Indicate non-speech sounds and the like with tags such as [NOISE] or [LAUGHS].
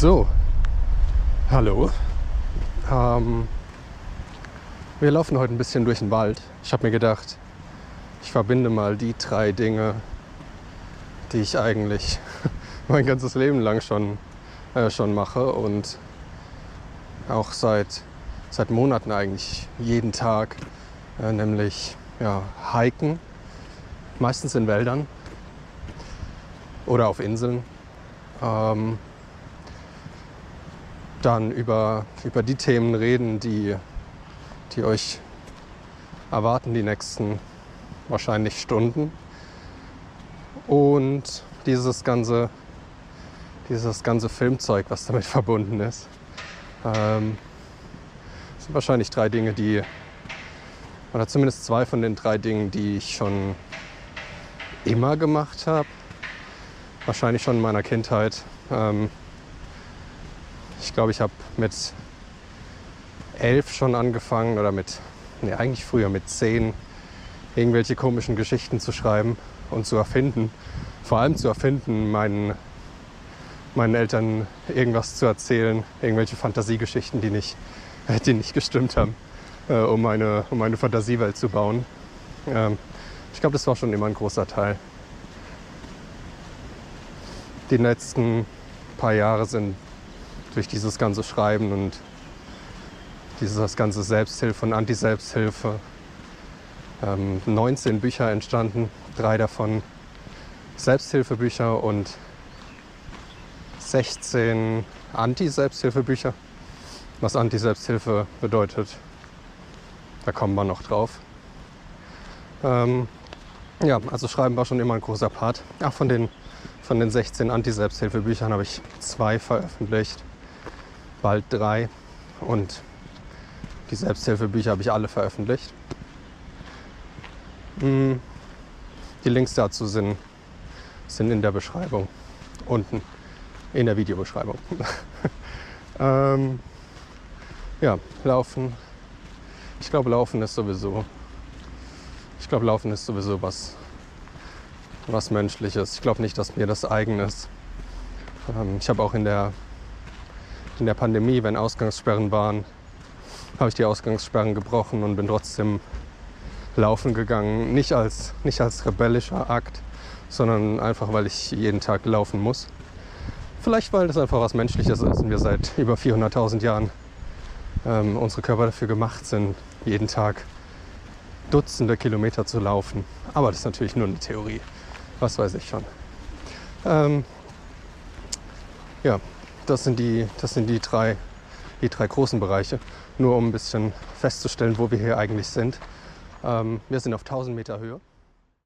So, hallo. Ähm, wir laufen heute ein bisschen durch den Wald. Ich habe mir gedacht, ich verbinde mal die drei Dinge, die ich eigentlich [LAUGHS] mein ganzes Leben lang schon, äh, schon mache und auch seit, seit Monaten eigentlich jeden Tag, äh, nämlich ja, hiken, meistens in Wäldern oder auf Inseln. Ähm, dann über, über die Themen reden, die, die euch erwarten die nächsten wahrscheinlich Stunden. Und dieses ganze, dieses ganze Filmzeug, was damit [LAUGHS] verbunden ist. Ähm, sind wahrscheinlich drei Dinge, die, oder zumindest zwei von den drei Dingen, die ich schon immer gemacht habe. Wahrscheinlich schon in meiner Kindheit. Ähm, ich glaube, ich habe mit elf schon angefangen oder mit, nee, eigentlich früher mit zehn, irgendwelche komischen Geschichten zu schreiben und zu erfinden. Vor allem zu erfinden, meinen, meinen Eltern irgendwas zu erzählen, irgendwelche Fantasiegeschichten, die nicht, [LAUGHS] die nicht gestimmt haben, äh, um, eine, um eine Fantasiewelt zu bauen. Ähm, ich glaube, das war schon immer ein großer Teil. Die letzten paar Jahre sind durch dieses ganze Schreiben und dieses ganze Selbsthilfe und Anti-Selbsthilfe ähm, 19 Bücher entstanden, drei davon Selbsthilfebücher und 16 Anti-Selbsthilfebücher. Was Anti-Selbsthilfe bedeutet, da kommen wir noch drauf. Ähm, ja, also Schreiben war schon immer ein großer Part. Ach, von den, von den 16 Anti-Selbsthilfebüchern habe ich zwei veröffentlicht bald drei. Und die Selbsthilfebücher habe ich alle veröffentlicht. Hm, die Links dazu sind, sind in der Beschreibung. Unten in der Videobeschreibung. [LAUGHS] ähm, ja, Laufen. Ich glaube, Laufen ist sowieso. Ich glaube, Laufen ist sowieso was, was Menschliches. Ich glaube nicht, dass mir das eigen ist. Ähm, ich habe auch in der in der Pandemie, wenn Ausgangssperren waren, habe ich die Ausgangssperren gebrochen und bin trotzdem laufen gegangen. Nicht als, nicht als rebellischer Akt, sondern einfach, weil ich jeden Tag laufen muss. Vielleicht, weil das einfach was Menschliches ist und wir seit über 400.000 Jahren ähm, unsere Körper dafür gemacht sind, jeden Tag Dutzende Kilometer zu laufen. Aber das ist natürlich nur eine Theorie. Was weiß ich schon. Ähm, ja, das sind die, das sind die, drei, die drei großen Bereiche. Nur um ein bisschen festzustellen, wo wir hier eigentlich sind. Ähm, wir sind auf 1000 Meter Höhe.